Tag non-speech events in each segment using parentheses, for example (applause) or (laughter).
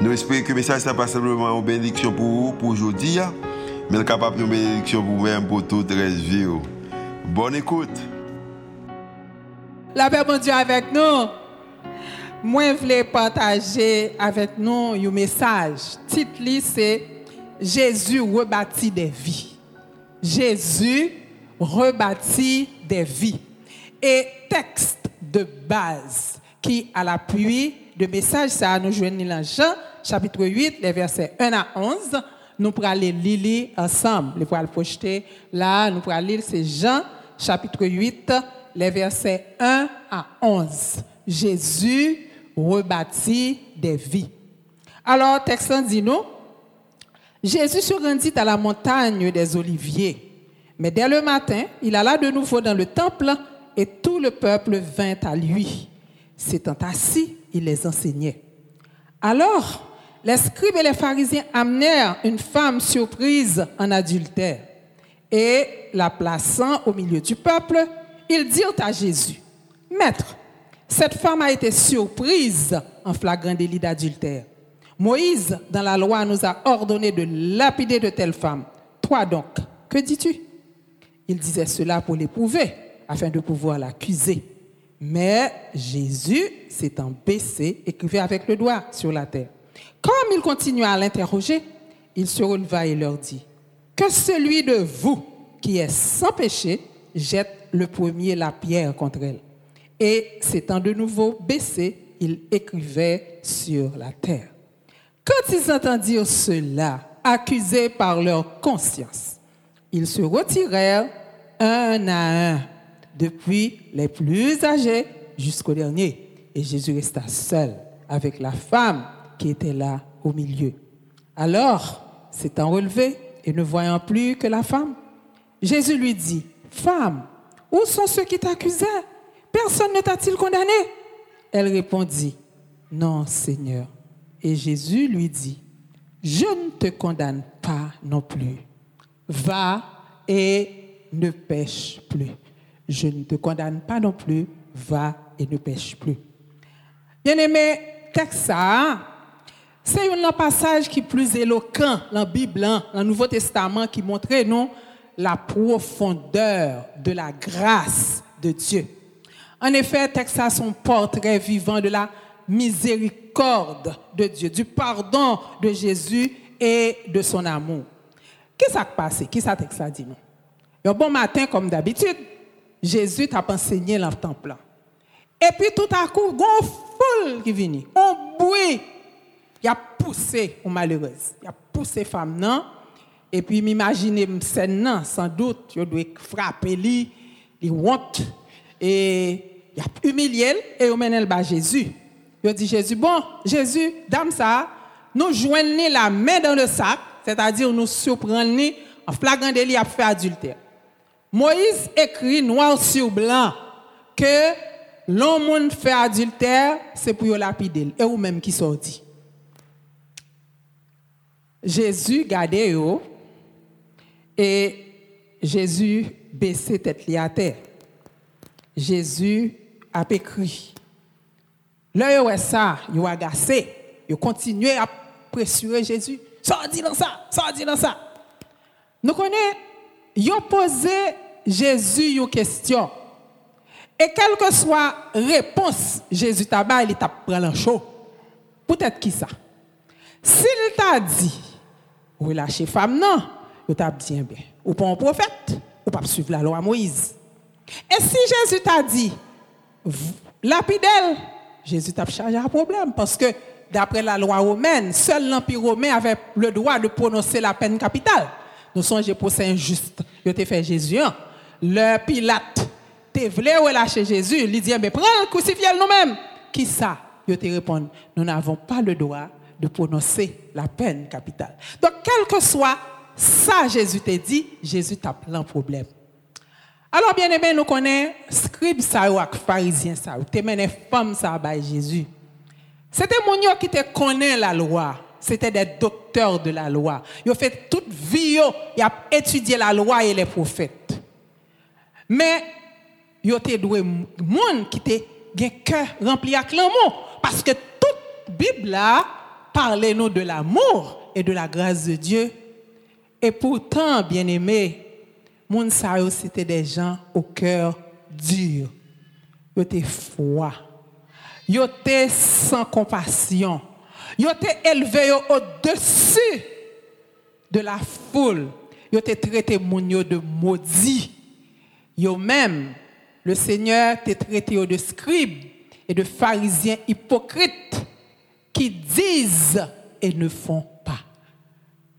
Nous espérons que le message n'est pas simplement une bénédiction pour vous, pour aujourd'hui, mais capable de bénédiction pour vous-même, pour toute la vie. Bonne écoute. La paix, mon Dieu, avec nous. Moi, je voulais partager avec nous un message. Le titre, c'est Jésus rebâtit des vies. Jésus rebâtit des vies. Et texte de base qui, à l'appui de message, ça nous joignons dans Jean, chapitre 8, les versets 1 à 11. Nous pourrons aller lire ensemble. Nous pourrons le projeter là. Nous pourrons lire, c'est Jean, chapitre 8, les versets 1 à 11. Jésus rebâtit des vies. Alors, texte dit nous, Jésus se rendit à la montagne des Oliviers. Mais dès le matin, il alla de nouveau dans le temple et tout le peuple vint à lui. S'étant assis, il les enseignait. Alors, les scribes et les pharisiens amenèrent une femme surprise en adultère et la plaçant au milieu du peuple, ils dirent à Jésus, Maître, cette femme a été surprise en flagrant délit d'adultère. Moïse, dans la loi, nous a ordonné de lapider de telles femmes. Toi donc, que dis-tu? Il disait cela pour l'éprouver, afin de pouvoir l'accuser. Mais Jésus, s'étant baissé, écrivait avec le doigt sur la terre. Comme il continua à l'interroger, il se releva et leur dit, Que celui de vous qui est sans péché jette le premier la pierre contre elle. Et s'étant de nouveau baissé, il écrivait sur la terre. Quand ils entendirent cela, accusés par leur conscience, ils se retirèrent un à un, depuis les plus âgés jusqu'au dernier. Et Jésus resta seul avec la femme qui était là au milieu. Alors, s'étant relevé et ne voyant plus que la femme, Jésus lui dit, Femme, où sont ceux qui t'accusaient? Personne ne t'a-t-il condamné Elle répondit, Non, Seigneur. Et Jésus lui dit, Je ne te condamne pas non plus. Va et ne pêche plus. Je ne te condamne pas non plus. Va et ne pêche plus. Bien-aimé, texte ça, c'est un passage qui est plus éloquent dans la Bible, dans le Nouveau Testament, qui montre nous la profondeur de la grâce de Dieu. En effet, texte son portrait vivant de la miséricorde de Dieu, du pardon de Jésus et de son amour. Qu'est-ce qui s'est passé? Qui ça texte dit? Un bon matin, comme d'habitude, Jésus t'a enseigné dans le temple. Et puis tout à coup, une foule qui vient, un bruit, il a poussé aux malheureuses, il a poussé femme non? Et puis m'imaginer scène sans doute, il doit frapper lui, il honte et il a humilié et il mène le Jésus. Il dit Jésus, bon, Jésus, dame ça, nous joignons la main dans le sac, c'est-à-dire nous surprenons en flagrant délit à faire adultère. Moïse écrit noir sur blanc que l'homme fait adultère, c'est pour lapider. Et ou même qui sortit. Jésus gardait eux et Jésus baissait tête à terre. Jésus a écrit. Là, il ça, il a agacé. Il continuait à pressurer Jésus. Dit dans ça, dit dans ça. Nous connaissons, il a posé Jésus une question. Et quelle que soit réponse, Jésus t'a il t'a pris en chaud. Peut-être qui ça? S'il t'a dit, relâchez femme, non, il t'a bien bien. Ou pas un prophète, ou pas suivre la loi Moïse. Et si Jésus t'a dit, lapidel, Jésus t'a chargé un problème parce que d'après la loi romaine, seul l'Empire romain avait le droit de prononcer la peine capitale. Nous sommes pour injuste. Il a fait Jésus. Le Pilate, te voulu relâcher Jésus. Il dit, mais prends le crucifix nous-mêmes. Qui ça? Il te répond, nous n'avons pas le droit de prononcer la peine capitale. Donc, quel que soit ça, Jésus t'a dit, Jésus t'a plein problème. Alors, bien aimé, nous connaissons scribe ça ou pharisien ça ou te mené femme ça by Jésus. C'était mon qui te connaît la loi. C'était des docteurs de la loi. Ils ont fait toute vie, ils ont étudié la loi et les prophètes. Mais ils ont été doué monde qui était un cœur rempli avec l'amour parce que toute Bible là parlait nous de l'amour et de la grâce de Dieu. Et pourtant, bien-aimés, moun c'était des gens au cœur dur. Ils étaient froids. Ils étaient sans compassion. Ils étaient élevés au-dessus de la foule. Ils étaient traités de maudits. Ils même, le Seigneur t'a traité de scribes et de pharisiens hypocrites qui disent et ne font pas.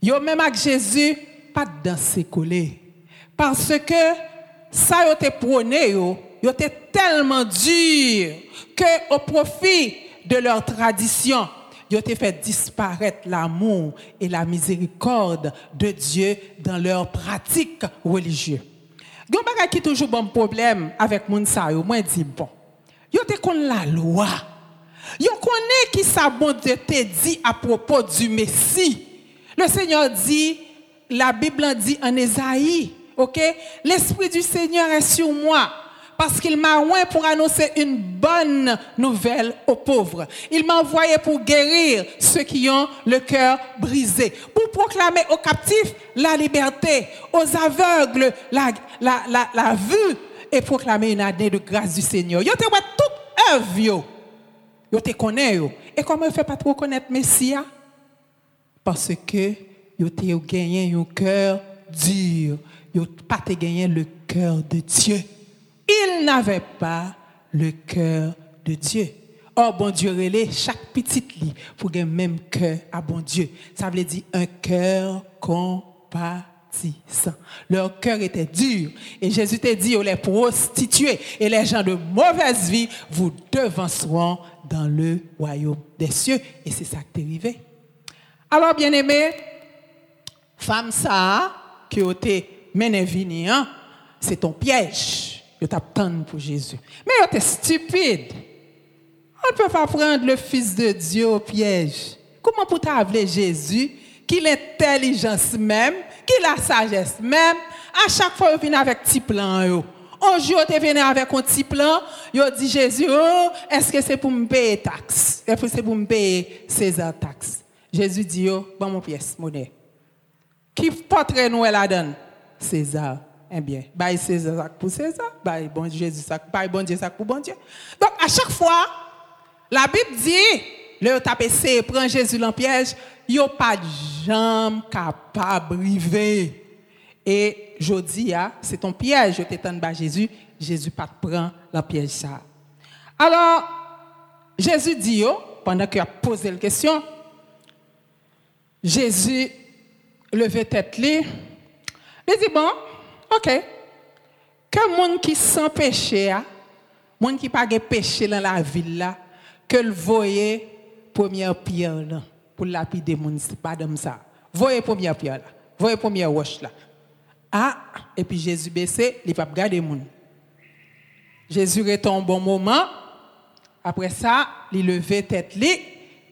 Ils même avec Jésus, pas de danser collé. Parce que ça a été prôné, a été tellement dur que au profit de leur tradition, ils ont fait disparaître l'amour et la miséricorde de Dieu dans leurs pratiques religieuses. Il y a qui toujours bon problème avec moun sa yo, moi dis bon. Yo te kon la loi. Yo connaît qui sa bon te dit à propos du Messie. Le Seigneur dit, la Bible dit en Ésaïe, OK? L'esprit du Seigneur est sur moi parce qu'il m'a envoyé pour annoncer une bonne nouvelle aux pauvres. Il m'a envoyé pour guérir ceux qui ont le cœur brisé, pour proclamer aux captifs la liberté, aux aveugles la, la, la, vue et proclamer une année de grâce du Seigneur. Yo te toute œuvre yo. Yo te connaît yo. Et comment ne fait pas trop connaître Messia? Parce que yo te gagné un cœur dur. Yo pas te gagné le cœur de Dieu. Il n'avait pas le cœur de Dieu. Or, bon Dieu relait chaque petite lit pour le même cœur à bon Dieu. Ça veut dire un cœur compatissant. Leur cœur était dur. Et Jésus t'a dit, oh, les prostituées et les gens de mauvaise vie vous devanceront dans le royaume des cieux. Et c'est ça qui est arrivé. Alors, bien aimé, femme ça, qui a été menée hein, c'est ton piège je t'attends pour Jésus. Mais tu es stupide. On ne peut pas prendre le Fils de Dieu au piège. Comment pour t'appeler Jésus, qui l'intelligence même, qui la sagesse même, à chaque fois, il vient avec petit plan. Un jour, tu venu avec un petit plan, il dit Jésus, oh, est-ce que c'est pour me payer taxe? Est-ce que c'est pour me payer César taxe? Jésus dit, oh, bon, mon pièce, monnaie. Qui porte nous la donne? César eh bien, bye César pour César, bye bon Jésus ça, bon Dieu ça pour bon Dieu. Donc à chaque fois, la Bible dit, le tapé prend Jésus dans piège, a pas de jambe capable briver. Et je dis, ah, c'est ton piège, je t'étends bas Jésus, Jésus pas prend le piège ça. Alors, Jésus dit, oh, pendant qu'il a posé la question, Jésus levait tête il dit, bon, Ok. Que monde qui sans péché, monde qui pas de péché dans la ville là, que le voyez première pierre là pour lapider pas comme ça. Voyez première pierre là. Voyez première roche là. Ah, et puis Jésus baissé, il pas regarder monde. Jésus retombe bon moment. Après ça, il levé tête li,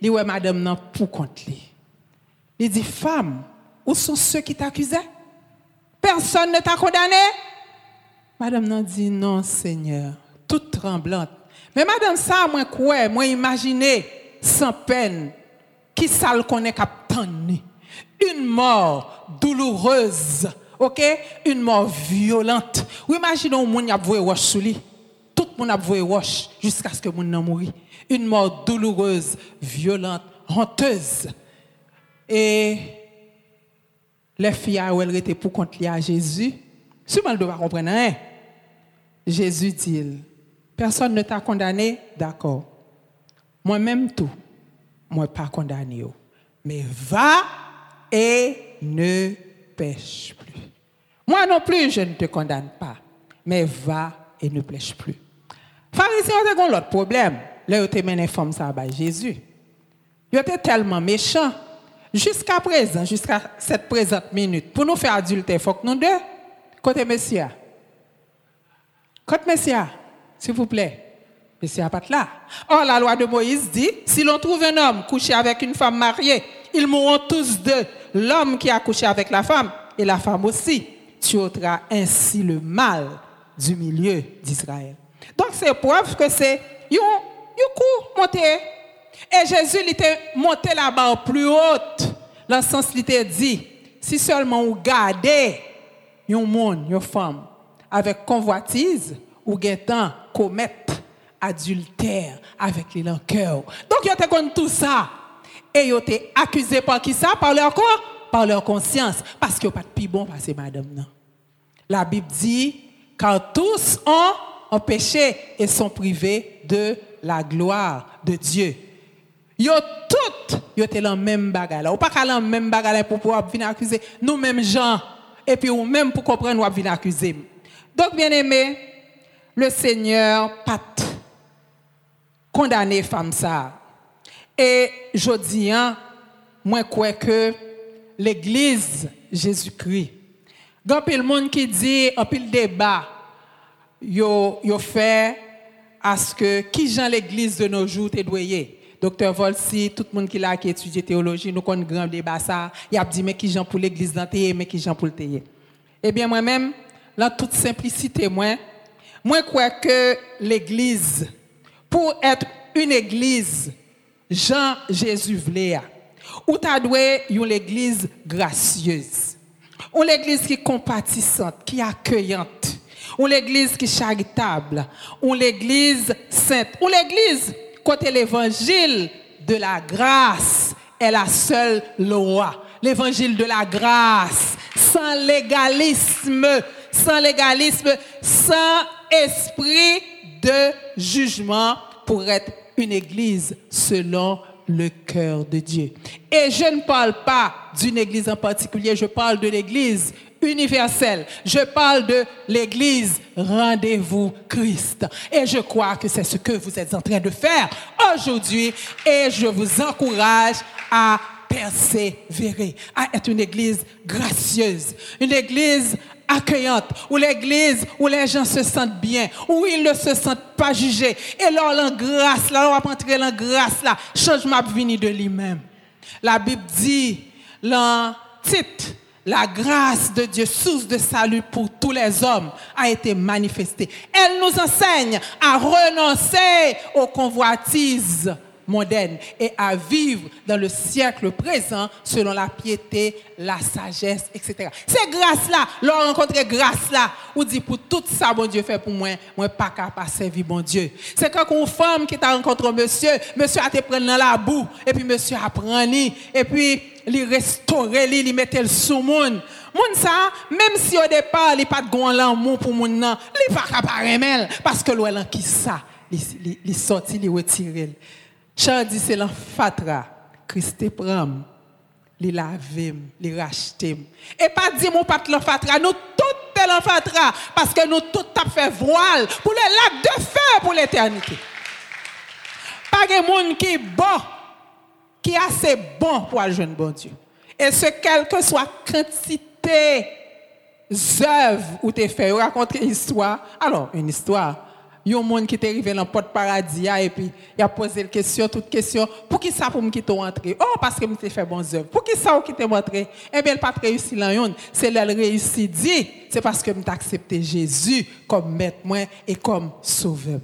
il ouais madame non pour compte li. Il dit femme, où sont ceux qui t'accusaient? Personne ne t'a condamné? Madame n'a dit non, Seigneur, toute tremblante. Mais madame, ça, moi, quoi, moi, imaginez, sans peine, qui ça le connaît Une mort douloureuse, ok? Une mort violente. Ou imaginez un monde qui a voué roche sous lui. Tout monde a voué roche jusqu'à ce que le monde mourir. Une mort douloureuse, violente, honteuse. Et les filles elles étaient pour contre à Jésus. Souvent, elles doivent comprendre hein? Jésus dit, personne ne t'a condamné, d'accord. Moi-même tout, moi pas condamné. Mais va et ne pêche plus. Moi non plus, je ne te condamne pas. Mais va et ne pêche plus. Pharisiens ont l'autre problème. Là, ils ont mené femme ça à Jésus. Ils étaient tellement méchants. Jusqu'à présent, jusqu'à cette présente minute, pour nous faire adulter, il faut que nous deux, côté Messia. Côté Messia, s'il vous plaît. Messia pas là. Or, la loi de Moïse dit, si l'on trouve un homme couché avec une femme mariée, ils mourront tous deux. L'homme qui a couché avec la femme et la femme aussi. Tu ôteras ainsi le mal du milieu d'Israël. Donc, c'est preuve que c'est. Et Jésus il était monté là-bas plus haute. Dans le sens, il était dit, si seulement vous gardez un monde, une femme, avec convoitise, ou guettant commettre adultère avec les cœur. Donc, ils ont tout ça. Et ils ont été accusés par qui ça? Par leur quoi? Par leur conscience. Parce qu'ils n'ont pas de plus bon passer madame. La Bible dit, car tous ont un péché et sont privés de la gloire de Dieu. Yo toutes, yo étaient dans même bagarre. Ou pas la même bagarre pour pouvoir venir accuser nous-mêmes gens et puis ou même pour comprendre ou venir accuser. Donc bien aimé, le Seigneur pas condamné femme ça. Et je dis moi crois que l'église Jésus-Christ. Il y a monde qui dit un pile débat yo yo ce que qui Jean l'église de nos jours te doyer Docteur Volsi, tout le monde qui a qui étudie théologie, nous connaissons grand débat ça. Il a dit mais qui Jean pour l'église dans mais qui Jean pour le Eh bien moi-même, dans toute simplicité moi, moi crois que l'église pour être une église Jean Jésus voulait ou ta doué une église gracieuse. Une église qui est compatissante, qui est accueillante. Ou l'église qui est charitable, ou l'église sainte, ou l'église côté l'évangile de la grâce est la seule loi. L'évangile de la grâce, sans légalisme, sans légalisme, sans esprit de jugement pour être une église selon le cœur de Dieu. Et je ne parle pas d'une église en particulier, je parle de l'église universelle. Je parle de l'église Rendez-vous Christ. Et je crois que c'est ce que vous êtes en train de faire aujourd'hui et je vous encourage à persévérer, à être une église gracieuse, une église accueillante, où l'église, où les gens se sentent bien, où ils ne se sentent pas jugés. Et là, la grâce, là, on va entrer dans grâce, là, changement venu de lui-même. La Bible dit, dans titre, la grâce de Dieu, source de salut pour tous les hommes, a été manifestée. Elle nous enseigne à renoncer aux convoitises moderne et à vivre dans le siècle présent selon la piété, la sagesse, etc. C'est grâce-là, l'on rencontre grâce-là, ou dit pour tout ça, bon Dieu fait pour moi, moi pas capable de servir bon Dieu. C'est quand une femme qui t'a rencontré monsieur, monsieur a te pris dans la boue, et puis monsieur a pris, et puis li restore li, li metel sou moun. Moun sa, mèm si yo depa li pat gwan lan moun pou moun nan, li pa kaparemel, paske lwen lan ki sa, li, li, li soti, li wetirel. Chan di se lan fatra, kriste pram, li lavem, li rachetem. E pa di moun pat lan fatra, nou tout te lan fatra, paske nou tout tap fe voal, pou le lak de fe pou l'eternite. Page moun ki bo, qui est assez bon pour le jeune bon Dieu. Et ce quelle que soit quantité d'œuvres où tu fait, raconter une histoire. Alors, une histoire il y a un monde qui est arrivé dans le porte paradis et puis il a posé la question, toute question, pour qui ça pour me quitter entrer? Oh, parce que je fait bonnes œuvres. Pour qui ça ou quitter entrer Eh bien, pas réussi là, c'est elle réussi dit, c'est parce que je accepté Jésus comme maître et comme sauveur.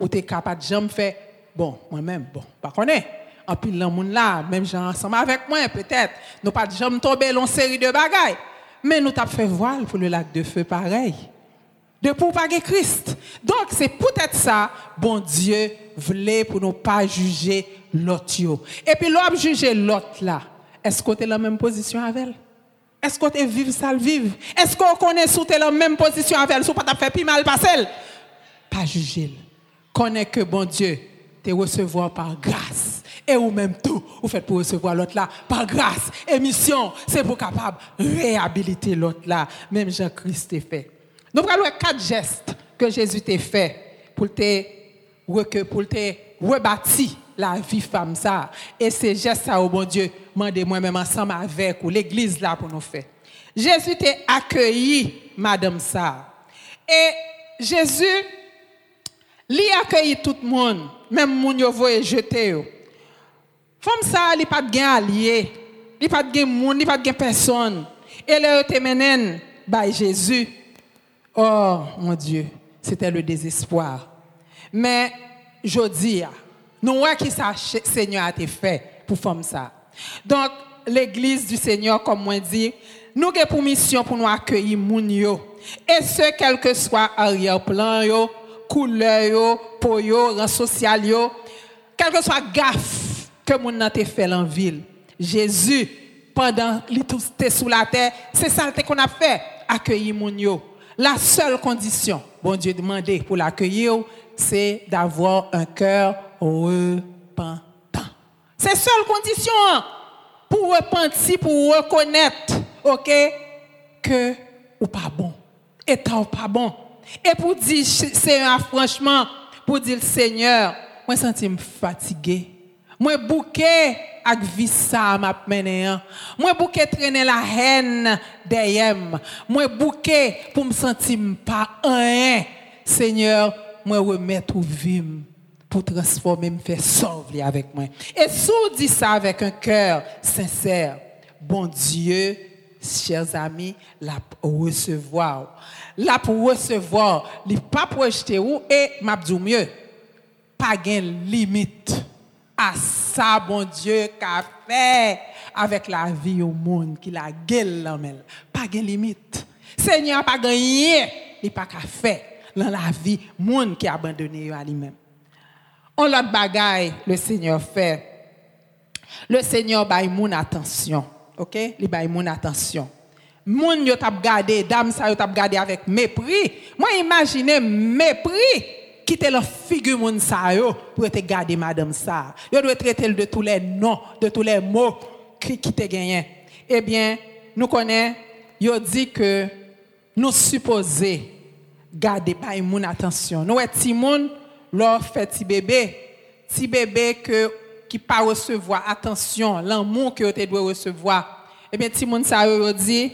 Ou tu es capable de jamais faire bon, moi-même, bon, pas connaître. En plus, le monde là, même gens ensemble avec moi, peut-être, nous pas jamais tomber dans une série de bagailles. Mais nous t'avons fait voile pour le lac de feu pareil de pour pas Christ. Donc c'est peut-être ça, bon Dieu voulait pour nous pas juger l'autre. Et puis l'homme juger l'autre là, est-ce qu'on est dans la même position avec elle? Est-ce qu'on est vive ça vive? Est-ce qu'on connaît sous la même position avec elle, sous pas fait plus mal passer? Pas juger. Connaît que bon Dieu te recevoir par grâce. Et ou même tout, vous faites pour recevoir l'autre là par grâce. Et mission, c'est pour capable réhabiliter l'autre là, même Jean-Christ fait. Nous prenons quatre gestes que Jésus t'a fait pour te, pour te rebâtir la vie femme ça. Et c'est juste ça, au bon Dieu, mandez moi-même ensemble avec l'église là pour nous faire. Jésus t'a accueilli, madame ça. Et Jésus, lui accueilli tout le monde, même moun yo voye jeter. Femme ça, il pas de gain allié, il pas de gain moun, il pas de gain personne. Et là, te menen, by Jésus. Oh, mon Dieu, c'était le désespoir. Mais, je dis, nous voyons qui ça, Seigneur a été fait pour femme ça. Donc, l'église du Seigneur, comme moi dit, nous avons pour mission pour nous accueillir moun. Et ce, quel que soit arrière-plan yo, couleur po yo, rang social quel que soit gaffe que nan te fait en ville. Jésus, pendant qu'il était sous la terre, c'est ça qu'on a fait, accueillir moun yo. La seule condition, bon Dieu demandé pour l'accueillir, c'est d'avoir un cœur repentant. C'est la seule condition hein, pour repentir, pour reconnaître, ok, que ou pas bon, étant pas bon. Et pour dire, Seigneur, franchement, pour dire, Seigneur, moi, je me fatigué. Mwen bouke ak visa map menen. Mwen bouke trene la hen deyem. Mwen bouke pou m senti m pa an. Seigneur, mwen remet ou vim pou transforme m fe sov li avek mwen. E sou di sa avek an kèr sensèr. Bon Diyo, chers amis, la pou recevoir. La pou recevoir, li pa projete ou, e map djou mye, pa gen limite. À ça, bon Dieu, qu'a fait avec la vie au monde, qui la gueule Pas de limite. Seigneur, pas rien, il pas qu'à faire dans la vie, monde qui a abandonné à lui-même. On l'autre bagaille, le Seigneur fait. Le Seigneur baille mon attention. OK? Il baille mon attention. Moun yo t'a gardé, dame ça yo t'a gardé avec mépris. Moi imaginez mépris quitter leur figure moun sa yo pour non, te garder madame ça. Yo doit traiter de tous les noms, de tous les mots qui te gagné. Eh bien, nous connaissons, yo dit que nous supposons garder pas moun attention. Nous est ti moun leur fait ti bébé, ti bébé que qui pas recevoir attention, l'amour que te doit recevoir. Eh bien, ti moun ça yo dit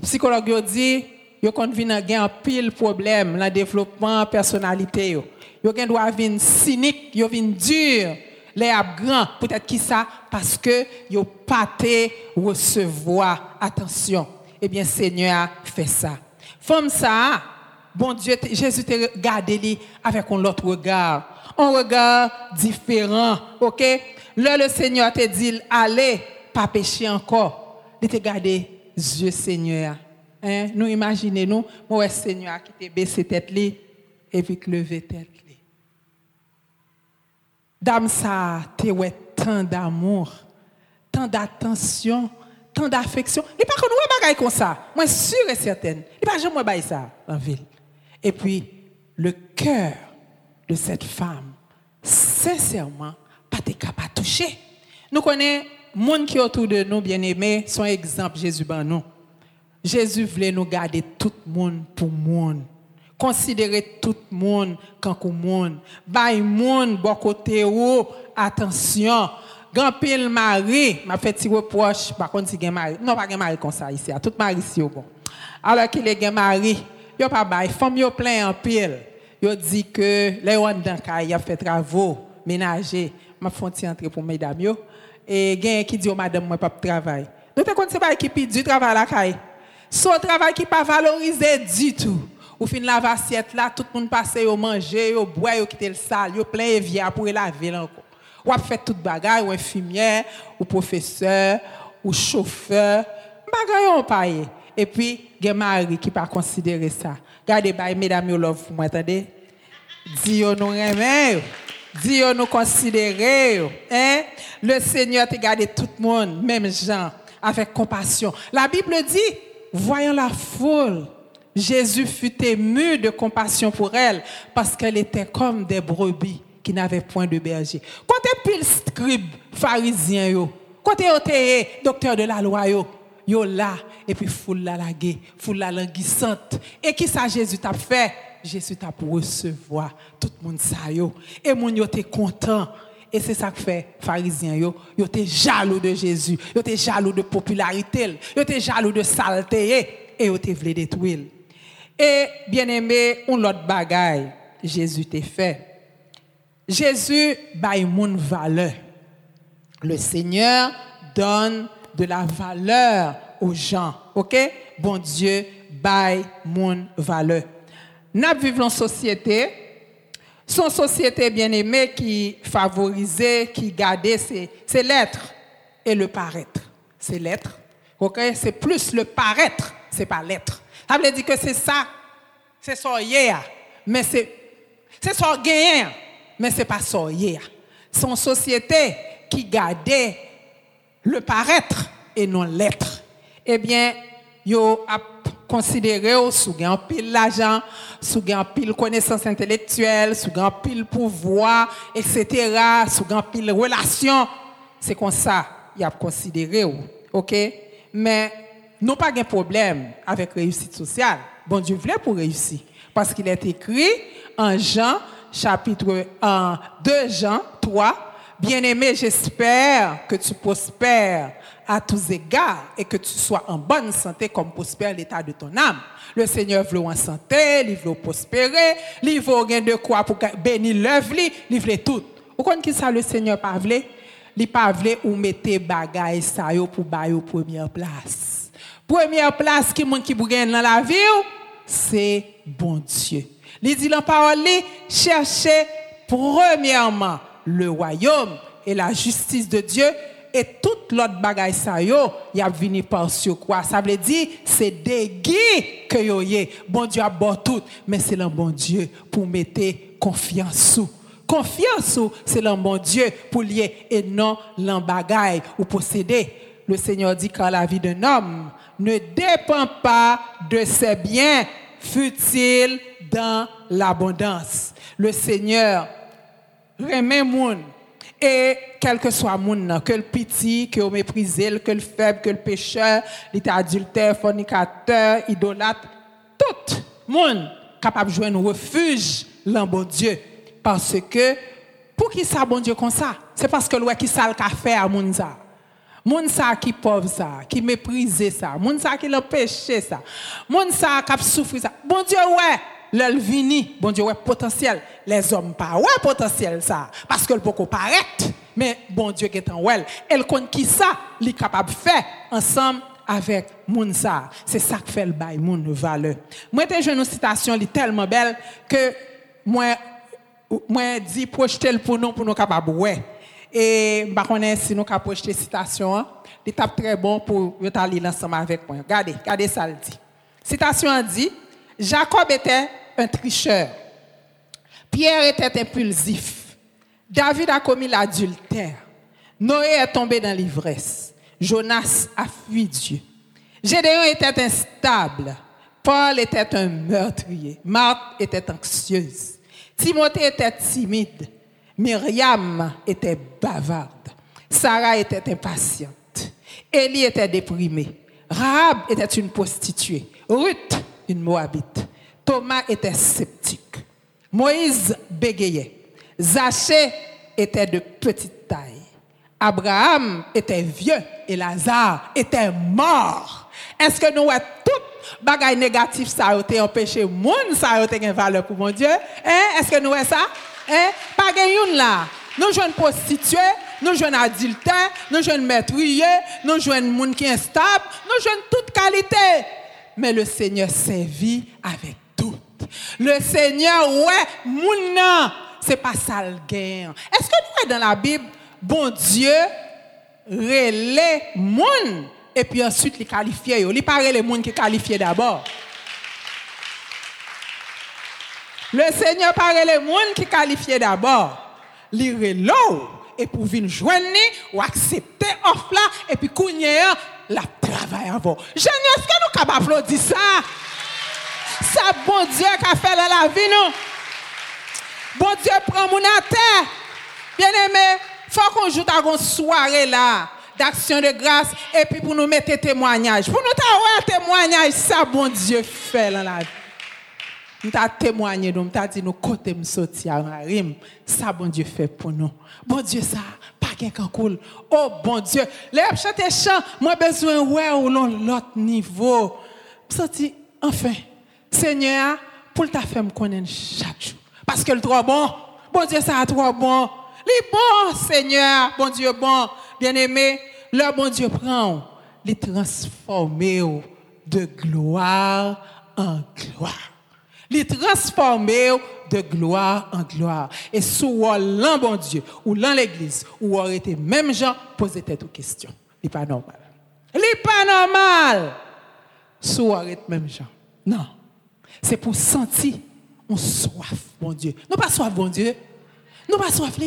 psychologue yo dit yo kon vin un pile problème dans développement personnalité yo. Yo gen doit vin cynique, yo vin dur, les grand peut-être qui ça? Parce que yo pas recevoir attention. Eh bien Seigneur fait ça. Femme ça, bon Dieu, Jésus t'a regardé avec un autre regard, un regard différent, OK? Là le Seigneur t'a dit allez, pas encore. Il t'a gardé Dieu Seigneur. Hein? Nous imaginez nous, moi Seigneur qui te baissé tête et puis lever tête Dame ça, te ouais tant d'amour, tant d'attention, tant d'affection. Il pas qu'on nous bagaille comme ça. Moi sûr et certaine. Il pas jamais bailler ça en ville. Et puis le cœur de cette femme sincèrement pas capable toucher. Nous connaissons monde qui autour de nous, bien-aimés, son exemple, Jésus ben nous. Jésus voulait nous garder tout le monde pour le monde. Considérer tout le monde comme le monde. Bay monde, bon côté ou, attention. Grand pile mari, m'a fait petit reproche, par contre, si mari. Non, pas mari comme ça ici, tout mari ici bon. Alors qu'il est mari, yo pas bay, femme yo plein en pile. Yo dit que les on dans il a fait travaux ménager, m'a fait entrer pour mesdames yo et gen qui dit madame moi pas travail. Te connaissez pas qui du travail la caille. Son travail qui pas valorisé du tout. Ou fin la assiette là, tout le monde passe au manger, au boire, au quitter le salle, au plein vieux pour laver encore. Ou a fait toute bagaille, ou infirmière, ou professeur, ou chauffeur, bagaille on paye. Et puis gen mari qui pas considérer ça. Regardez bah mesdames yo love vous m'entendez? Dis yo nous remet. Dieu nous considérer. Hein? Le Seigneur t'a gardé tout le monde, même gens, avec compassion. La Bible dit, voyant la foule, Jésus fut ému de compassion pour elle parce qu'elle était comme des brebis qui n'avaient point de berger. Quand tu pile scribe pharisien yo, quand tu docteur de la loi yo, yo là et puis foule la laguée, foule la languissante. Et qui ça Jésus t'a fait? Jésus t'a recevoir tout le monde ça yo et mon yo était content Et c'est ça que fait pharisiens yo, yo étaient jaloux de Jésus, yo étaient jaloux de popularité, yo étaient jaloux de saleté et yo étaient détruire. Et bien aimé, on l'autre bagaille, Jésus t'a fait. Jésus baille mon valeur. Le Seigneur donne de la valeur aux gens. OK? Bon Dieu baille mon valeur. Nous vivons en société son société bien-aimée qui favorisait, qui gardait ses, lettres et le paraître. Ses lettres. C'est plus le paraître, c'est pas l'être. Ça veut dire que c'est ça, c'est son hier, mais c'est son gain, mais c'est pas son hier. Son société qui gardait le paraître et non l'être. Eh bien, yo a considéré sous un pile l'argent, sous un pile connaissance intellectuelle, sous un pile pouvoir, etc., sous un pile relation. C'est comme ça il a considéré. OK? Mais nous pas de problème avec réussite sociale. Bon Dieu voulait pour réussir. Parce qu'il est écrit en Jean, chapitre 1, 2 Jean 3, Bien-aimé, j'espère que tu prospères à tous égards et que tu sois en bonne santé comme prospère l'état de ton âme. Le Seigneur veut en santé, il veut prospérer, il veut rien de quoi pour bénir l'œuvre, il veut tout. Vous qui ça le Seigneur pas voulu? Il pas voulu ou mettez bagaille ça pour bailler première place. Première place qui monde qui gagne dans la vie, c'est bon Dieu. Il dit dans parole, cherchez premièrement le royaume et la justice de Dieu et toute l'autre bagaille ça yo, y a venu par sur quoi Ça veut dire c'est des que yo yé. Bon Dieu a bon tout, mais c'est le bon Dieu pour mettre confiance sous. Confiance sous, c'est le bon Dieu pour lier et non l'embagaille ou posséder. Le Seigneur dit que la vie d'un homme ne dépend pas de ses biens, fut-il dans l'abondance. Le Seigneur remet moun. E kelke swa moun nan, ke l piti, ke l meprizil, ke l feb, ke l pecheur, lite adulter, fornikater, idolat, tout moun kapap jwen refuj lan bon Diyo. Parce ke pou ki sa bon Diyo kon sa, se paske l wè ki sa l ka fe a moun za. Moun sa ki pov sa, ki meprize sa, moun sa ki l peche sa, moun sa kap soufri sa. Bon Diyo wè! lèl vini, bon Diyo wè potansyèl. Les om pa wè potansyèl sa, paske l poko paret, men bon Diyo getan wèl. El kon ki sa, li kapab fè, ansam avèk moun sa. Se sak fèl bay moun vale. Mwen te jenou sitasyon li telman bel, ke mwen, mwen di projete l pou nou, pou nou kapab wè. E mba konen si nou ka projete sitasyon an, li tap tre bon pou yo tali lansama avèk mwen. Gade, gade sa l di. Sitasyon an di, Jacob était un tricheur. Pierre était impulsif. David a commis l'adultère. Noé est tombé dans l'ivresse. Jonas a fui Dieu. Gédéon était instable. Paul était un meurtrier. Marthe était anxieuse. Timothée était timide. Myriam était bavarde. Sarah était impatiente. Élie était déprimé. Rahab était une prostituée. Ruth une Moabite. Thomas était sceptique. Moïse bégayait. Zachée était de petite taille. Abraham était vieux et Lazare était mort. Est-ce que nous avons tout bagaille négatif ça a été empêché? Monde ça a été une valeur pour mon Dieu hein? Est-ce que nous avons ça? Hein? Pas une là. Nous jeunes prostituées, nous jeunes adultères, nous jeunes meurtriers, nous jeunes monde qui instable, nous jeunes toute qualité mais le Seigneur servit avec tout. Le Seigneur, ouais, mouna, c'est pas ça le gain. Est-ce que nous, dans la Bible, bon Dieu, relais moun, et puis ensuite, il qualifie, il parle les moun qui qualifient d'abord. Le Seigneur parle les moun qui qualifient d'abord. Il relève et pour venir joindre ou accepter offre là et puis kounye la travail avant. Je est-ce que nous pouvons applaudir ça? Ça, bon Dieu qui a fait dans la vie, nous. Bon Dieu prend mon terre. Bien aimé, il faut qu'on joue à une soirée là d'action de grâce et puis pour nous mettre témoignage. Pour nous avoir témoignage, ça, bon Dieu fait dans la vie. t'a témoigné, nous t'a dit nous côté me sorti à Marim. Ça, bon Dieu fait pour nous. Bon Dieu, ça, quelqu'un cool. Oh, bon Dieu. Les chanter chant, moi besoin ouais ou l'autre niveau. Sorti, enfin, Seigneur, pour ta femme connaître chaque jour. Parce que le trop bon. Bon Dieu, ça a trop bon. Les bon, Seigneur, bon Dieu, bon. Bien-aimé, le bon Dieu prend, les transformer de gloire en gloire. Les transformer de gloire en gloire. Et sous l'un bon Dieu, ou l'un l'église, ou aurait été même gens poser tête aux questions. n'est pas normal. n'est pas normal. Sous aurait même gens. Non. C'est pour sentir on soif, bon Dieu. Nous pas soif, bon Dieu. Nous pas soif,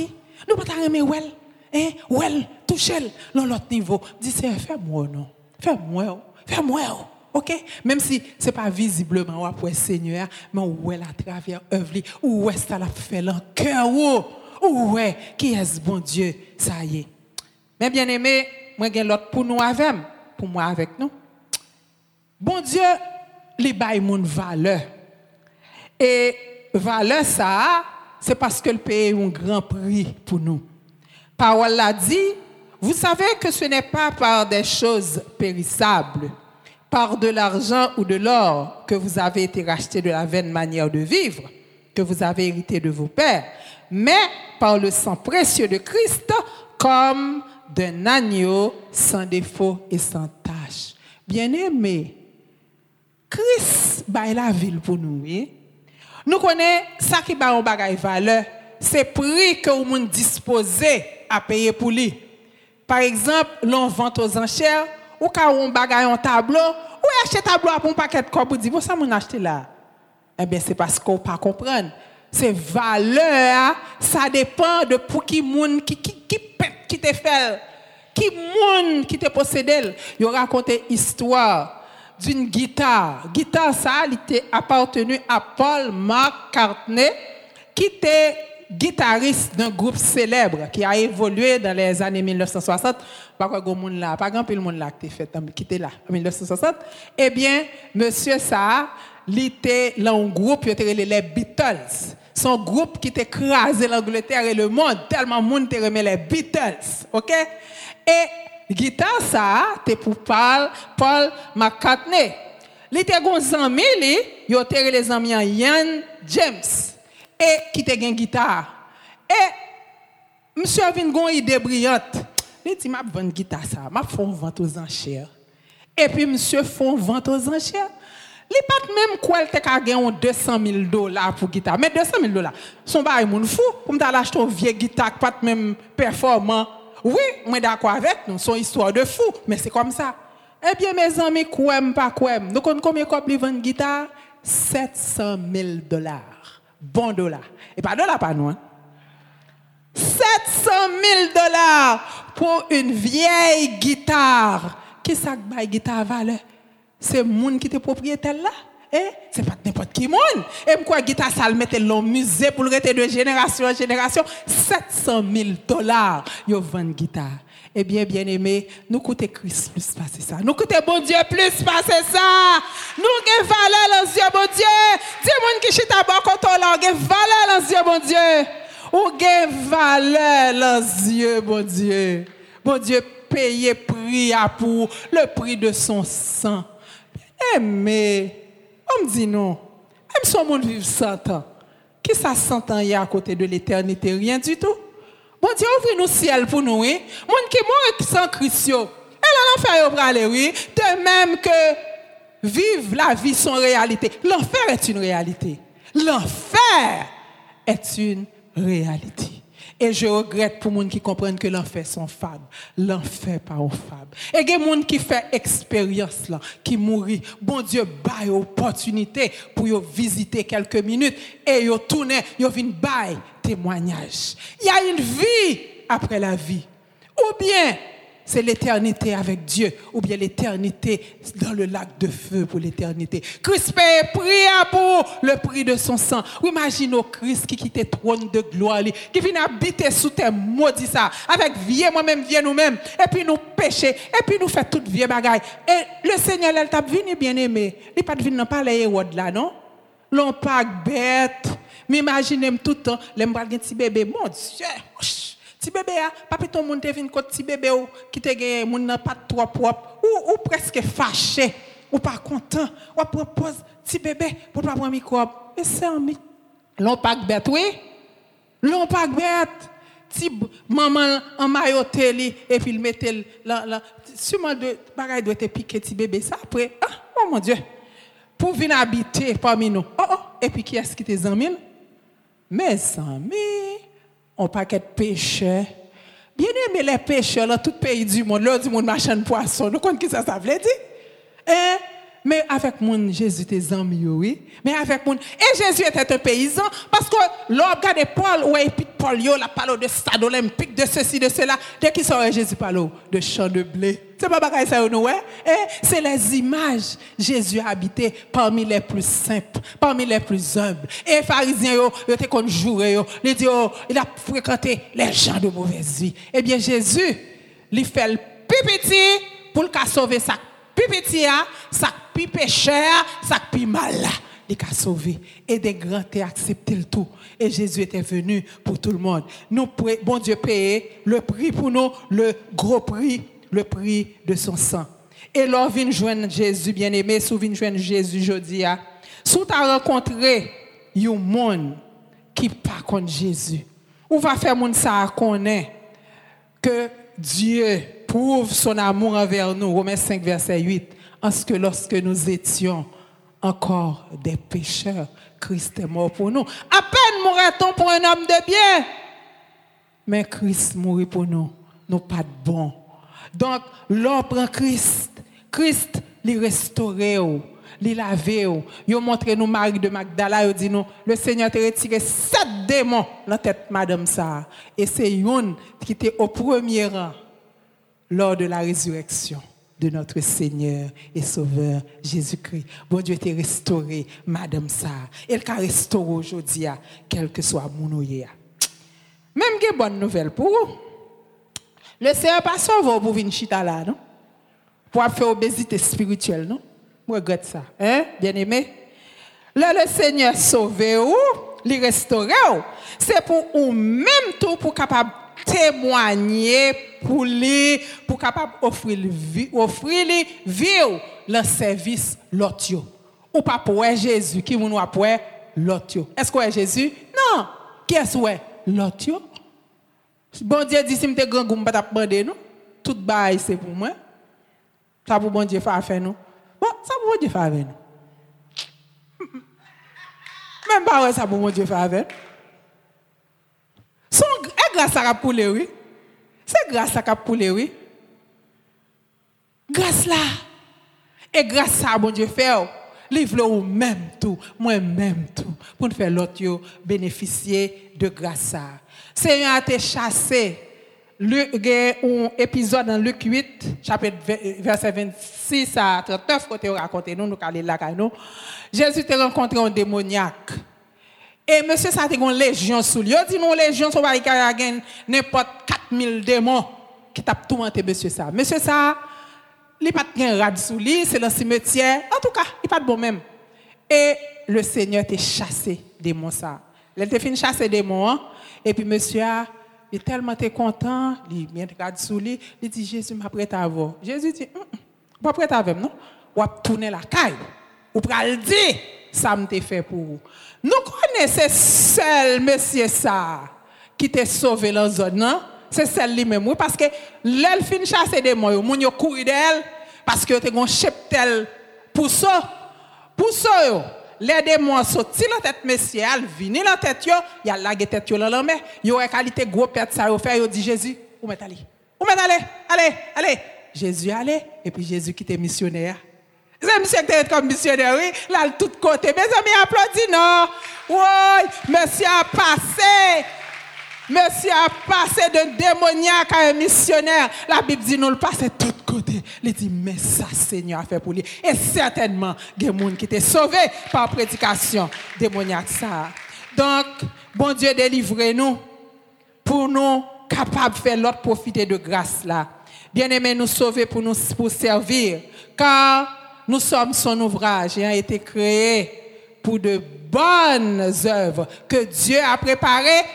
nous pas aimer well. Hein, well, toucher dans l'autre niveau. Dis, fais-moi, non. Fais-moi, fais-moi. OK? Même si ce n'est pas visiblement après Seigneur, mais où est à travers œuvre, où est ce qu'elle a fait dans cœur, où? Est? Qui est bon Dieu, ça y est. Mais bien aimé, moi j'ai l'autre pour nous avec, pour moi avec nous. Bon Dieu, les bail mon valeur. Et valeur ça, c'est parce que le paye un grand prix pour nous. Parole l'a dit, vous savez que ce n'est pas par des choses périssables par de l'argent ou de l'or que vous avez été racheté de la vaine manière de vivre, que vous avez hérité de vos pères, mais par le sang précieux de Christ, comme d'un agneau sans défaut et sans tache. Bien-aimé, Christ baille la ville pour nous. Nous connaissons ça qui va en bagaille valeur, c'est prix que vous disposé à payer pour lui. Par exemple, l'on vente aux enchères ou quand on bagaille un tableau, ou acheter tableau pour un paquet de corps, vous dites, ça mon acheter là? Eh bien, c'est parce qu'on pas comprendre. C'est valeur, ça dépend de pour qui moun qui qui qui te fait, qui moun qui te possède. Il raconté histoire d'une guitare. Guitare ça, il était appartenu à Paul McCartney qui était guitariste d'un groupe célèbre qui a évolué dans les années 1960. Pas quoi monde là, pas grand le monde là qui fait était là en 1960. Eh bien, monsieur ça, il était dans un groupe qui était les Beatles. Son groupe qui était écrasé l'Angleterre et le monde tellement monde aimait les Beatles, OK? Et guitare ça, c'était pour Paul, Paul McCartney. Il était un ami, il était les amis Ian James et qui te une guitare. Et monsieur a une idée brillante. Li di map vant gita sa, map fon vant aux anchèr. E pi msè fon vant aux anchèr. Li pat mèm kwa el te ka gen yon 200 000 dola pou gita. Men 200 000 dola, son ba yon moun fou. Pou mta lach ton vie gita ki pat mèm performant. Oui, mwen da kwa vet nou, son histwa de fou. Men se kom sa. Ebyen me zanmi kouem pa kouem. Nou kon komye kop li vant gita? 700 000 dola. Bon dola. E pa dola pa nou an. 700 000 dola. Pour une vieille guitare. Qui ça que guitare valeur? C'est monde qui est propriétaire là. Eh, c'est pas n'importe qui monde. Et pourquoi guitare ça le mettait dans musée pour le rester de génération en génération? 700 000 dollars. Yo vend guitare. Eh bien, bien aimé, nous coûtons Christ plus passer ça. Nous coûtons bon Dieu plus passer ça. Nous avons valeur dans Dieu, bon Dieu. Dis-moi qui chita bon quand on valeur dans Dieu, bon Dieu. Ou avons valeur dans Dieu, bon Dieu. Bon Dieu, payer prix pour le prix de son sang. Mais, on me dit non. Même si on monde vivre 100 ans, qui ça 100 ans y a à côté de l'éternité? Rien du tout. Bon Dieu, ouvre nous ciel pour nous, oui. Moun qui mort sans Christ, elle a l'enfer pour aller, oui. De même que vivre la vie sans réalité. L'enfer est une réalité. L'enfer est une réalité. Et je regrette pour les gens qui comprennent que l'enfer sont fable. L'enfer pas au fable. Et des gens qui font expérience là, qui mourent. Bon Dieu, baille opportunité pour visiter quelques minutes et yo tourner, yo vinn bail témoignage. Il y a une vie après la vie. Ou bien c'est l'éternité avec Dieu, ou bien l'éternité dans le lac de feu pour l'éternité. Christ paye prix pour le prix de son sang. Imaginez Christ qui quitte le trône de gloire, qui vient habiter sous tes maudits avec vieux moi-même, vieux nous-mêmes, et puis nous pécher, et puis nous faire toute vieille bagaille. Et le Seigneur, elle t'a venu bien aimé. Il pas venu pas les là, non? l'on pas bête. M'imaginez tout le temps, les petit bébé, mon Dieu. Petit bébé, ah, papa ton monde te vient contre petit bébé qui te gagné, moun nan pas trop propre, ou, ou presque fâché, ou pas content, ou propose petit bébé pour pas prendre microbe. Mais c'est un L'on pas bête, oui? L'on pas bête. Si maman en maillot télé et puis il mettait là là sûrement de bagaille doit être piqué petit bébé ça après. Ah oh mon dieu. Pour venir habiter parmi nous. Oh oh. Et puis qui est-ce qui tes amis mes amis on paquet de pêcheurs bien aimé les pêcheurs dans tout pays du monde là du monde machin de poisson nous connaissons qui ça ça veut dire? Hein? Mais avec mon Jésus était amis, oui. Mais avec mon et Jésus était un paysan parce que l'homme de Paul ouais puis Paul yo la parle de stade olympique de ceci de cela. Dès qu'il sort Jésus parle de champ de blé. C'est pas bagaille ça nous. Et c'est les images Jésus habitait parmi les plus simples, parmi les plus humbles. Et les pharisiens yo étaient comme jouer yo, il dit oh, il a fréquenté les gens de mauvaise vie. Eh bien Jésus, il fait le petit pour le sauver sa petit ça pi pécheur, ça pi mal il a sauvé. Et des grands ont accepté le tout. Et Jésus était venu pour tout le monde. Nous, bon Dieu, payé le prix pour nous, le gros prix, le prix de son sang. Et là, vient joindre Jésus, bien-aimé, si vous joindre Jésus aujourd'hui, si vous avez rencontré un monde qui pas contre Jésus, ou va faire monde ça connaître que Dieu prouve son amour envers nous, Romains 5, verset 8, en ce que lorsque nous étions encore des pécheurs, Christ est mort pour nous. À peine mourrait-on pour un homme de bien, mais Christ mourit pour nous, nous pas de bon. Donc, l'homme prend Christ, Christ les restauré, les lavé, il montré nous Marie de Magdala, il dit nous, le Seigneur t'a retiré sept démons dans la tête madame ça. Et c'est une qui était au premier rang lors de la résurrection de notre Seigneur et Sauveur Jésus-Christ. Bon Dieu était restauré, Madame ça. Elle a restauré aujourd'hui, quel que soit mon Même une bonne nouvelle pour vous. Le Seigneur pas sauvé pour venir chita là, non? Pour faire obésité spirituelle, non? Je regrette ça. Hein, bien aimé? Le Seigneur sauvé ou, les restauré c'est pour ou même tout pour capable témoigner pour lui, pour capable offrir offrir vie le service l'autre. Ou pas pour Jésus qui nous pour l'autre. Est-ce que Jésus? Non. Qui est-ce que l'autre? Bon Dieu dit si m'te grand goût pas demander nous. Tout bail c'est pour moi. Ça pour bon Dieu faire faire nous. Bon, ça pour bon Dieu faire avec nous. (laughs) Même pas ouais ça pour bon Dieu faire avec. Son est grâce à pour les oui. C'est grâce à pour les oui. Grâce là. Et grâce à bon Dieu faire. li vle ou mèm tou, mwen mèm tou, pou nou fè lot yo beneficye de grasa. Seyon a te chase, gen ou epizod nan Luke 8, chapet verset 26 a 39, kote ou rakonte nou, nou kalil lakay nou, Jezu te renkontre ou demoniak, e monsye sa te kon legion sou li, yo di nou legion sou barikara gen nepot 4000 demon, ki tap tou ante monsye sa. Monsye sa, il pas de rad sous c'est le cimetière. En tout cas, il pas de bon même. Et le Seigneur t'a chassé des démons ça. Il a fini chasser des démons. Et puis monsieur, il est tellement content, il de rad sous il dit, Jésus m'a prêté à vous. Jésus dit, hum, hum, pas prêt à vous, non? Ou tourner la caille. Ou le dire, ça m'a fait pour vous. Nous connaissons seul monsieur ça qui t'a sauvé la zone, C'est celle lui-même, parce que l'elle fin chasser des mots, moun yo couru d'elle, parce que t'es un cheptel pour ça. Pour ça, les démons sorti la tête monsieur, elle vini la tête yo, y a la tête yo dans la main, yo a qualité gros pète ça yo fait, yo dit Jésus, où met aller? Où met aller? Allez, allez. Jésus allez, et puis Jésus qui était missionnaire. C'est monsieur qui est comme missionnaire, oui, là, de tous côtés. Mes amis applaudissent, non? Oui, monsieur a passé. Monsieur a passé de démoniaque à un missionnaire. La Bible dit nous le passe de tous côtés. Il dit, mais ça, Seigneur a fait pour lui. Et certainement, il y a des gens qui étaient sauvés par prédication démoniaque. Ça. Donc, bon Dieu, délivrez-nous pour nous capables de faire l'autre profiter de grâce là. Bien aimé, nous sauver pour nous servir. Car nous sommes son ouvrage et a été créé pour de bonnes œuvres que Dieu a préparées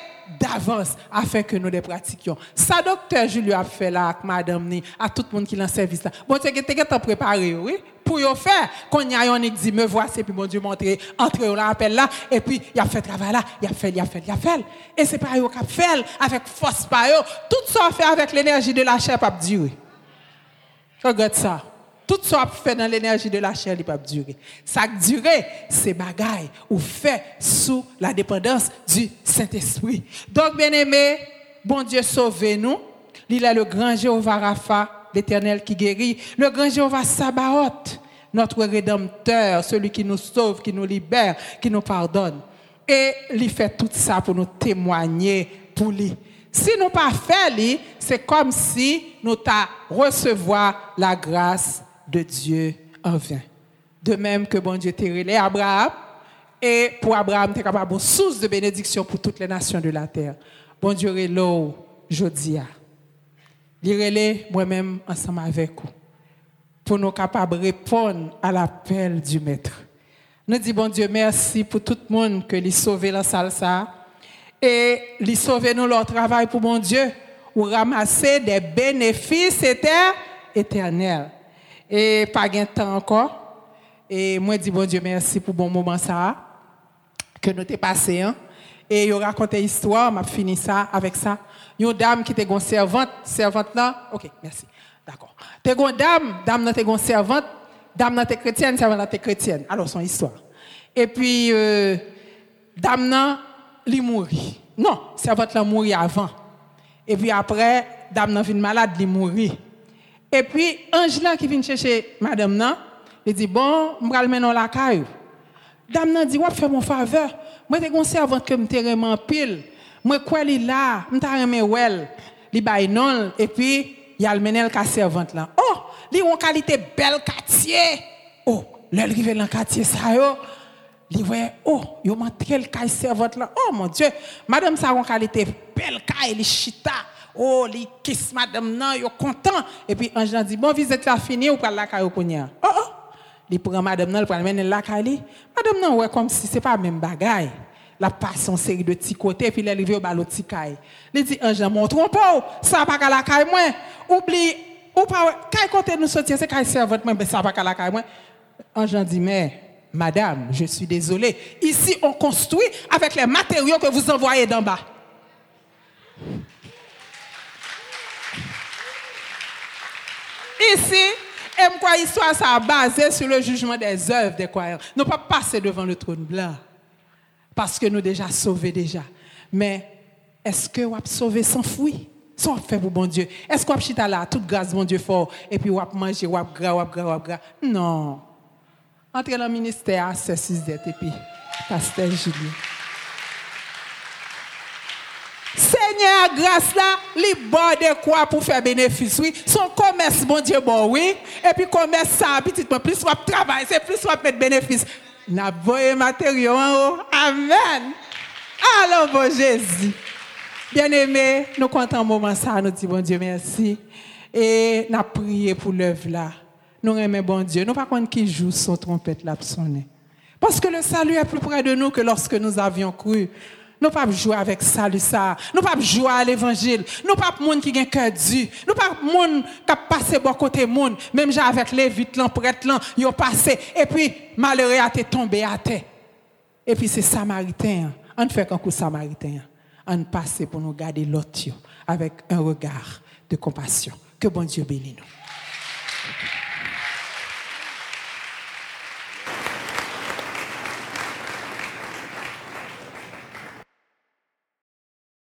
d'avance afin que nous les pratiquions. Ça, docteur Julio a fait là madame ni, à tout le monde qui est le service là. Bon, tu es préparé, oui, pour y faire. Quand il y a un dit, me voici, puis mon Dieu montrer, entrer au appel là, et puis il a fait travail là, il a fait, il a fait, il a fait. Et c'est pas eux qui fait, avec force par eux. Tout ça fait avec l'énergie de la chair, pas durer. Regarde ça. Tout ça fait dans l'énergie de la chair, il peut durer. Ça durer, c'est bagaille ou fait sous la dépendance du Saint-Esprit. Donc, bien aimé, bon Dieu, sauvez-nous. Il est le grand Jéhovah Rapha, l'éternel qui guérit. Le grand Jéhovah Sabaoth, notre rédempteur, celui qui nous sauve, qui nous libère, qui nous pardonne. Et il fait tout ça pour nous témoigner pour lui. Si nous pas fait, c'est comme si nous t'a recevoir la grâce de Dieu en vain. De même que bon Dieu t'a relé Abraham, et pour Abraham, tu capable une source de bénédiction pour toutes les nations de la terre. Bon Dieu relé Jodia. Il moi-même ensemble avec vous pour nous capables de répondre à l'appel du Maître. Nous disons, bon Dieu, merci pour tout le monde que lui sauvé la salsa et lui sauvé nous leur travail pour mon Dieu ou ramasser des bénéfices éternels. Et pas de temps encore. Et moi, dis bon Dieu merci pour bon moment ça, que nous t'ai passé. Hein? Et il raconté histoire, m'a fini ça avec ça. Une dame qui était une servante, servante là, ok, merci, d'accord. T'es une dame, dame n'était une servante, dame n'était chrétienne, servante n'était chrétienne. Alors son histoire. Et puis, euh, dame n'a, li mourit. Non, servante l'a mourit avant. Et puis après, dame venu malade, li mourit. E pi, anj lan ki vin chèche madame nan, li di, bon, mbral menon lakay ou. Dam nan di, wap fè moun faveur, mwen te gonsè avan ke mte reman pil, mwen kwen li la, mta remen wel, li bay non, e pi, yal menel ka servant lan. Oh, li yon kalite bel katye. Oh, lèl rive lan katye sa yo. Li wè, oh, yo man trel kaj servant lan. Oh, mon dieu, madame sa yon kalite bel kaj, li chita. Oh, li kiss madame nan, yo content. Et puis Ange dit, bon, visite la fini ou pas la caille Oh, oh. Il prend madame nan, il prend la caille. Madame nan, ouais, comme si c'est pas même bagaille. La passe en série de petits côtés, puis il arrive au ballot petit caille. Il dit, Ange, montre pas, ça pas la caille, moi. Oublie, ou pas, quand côté nous sortir, c'est caille servante, mais ça pas la caille, moi. Ange dit, mais, madame, je suis désolé. Ici, on construit avec les matériaux que vous envoyez d'en bas. Ici, et quoi histoire ça basé sur le jugement des œuvres des croyants. Nous pas passer devant le trône blanc parce que nous déjà sauvés déjà. Mais est-ce que vous sauvé sans fouille? Sans fait pour bon Dieu. Est-ce que vous avez là, toute grâce, bon Dieu fort, et puis mangé, vous avez gras, avez gras, avez gras? Non. Entrez dans le ministère, c'est 6 et puis pasteur Julien. Seigneur, grâce là, les bords de quoi pour faire bénéfice, oui. Son commerce, bon Dieu, bon, oui. Et puis, commerce, ça, petit peu plus, on travail, c'est plus, on mettre bénéfice. N'a pas matériaux en haut. Amen. Alors, bon Jésus. Bien aimé, nous comptons un moment ça, nous disons, bon Dieu, merci. Et nous prié pour l'œuvre là. Nous aimons bon Dieu. Nous pas contre qui joue son trompette là. Parce que le salut est plus près de nous que lorsque nous avions cru. Nous pas jouer avec ça. Nous pas jouer à l'évangile. Nous pas monde qui un cœur dur. Nous pas monde qui passé bon côté monde. Même avec les vitres, prêtre là, ils ont passé. Et puis, malheureux a été tombé à terre. Et puis, c'est samaritain. On fait un coup samaritain. On passe pour nous garder l'autre avec un regard de compassion. Que bon Dieu bénisse nous.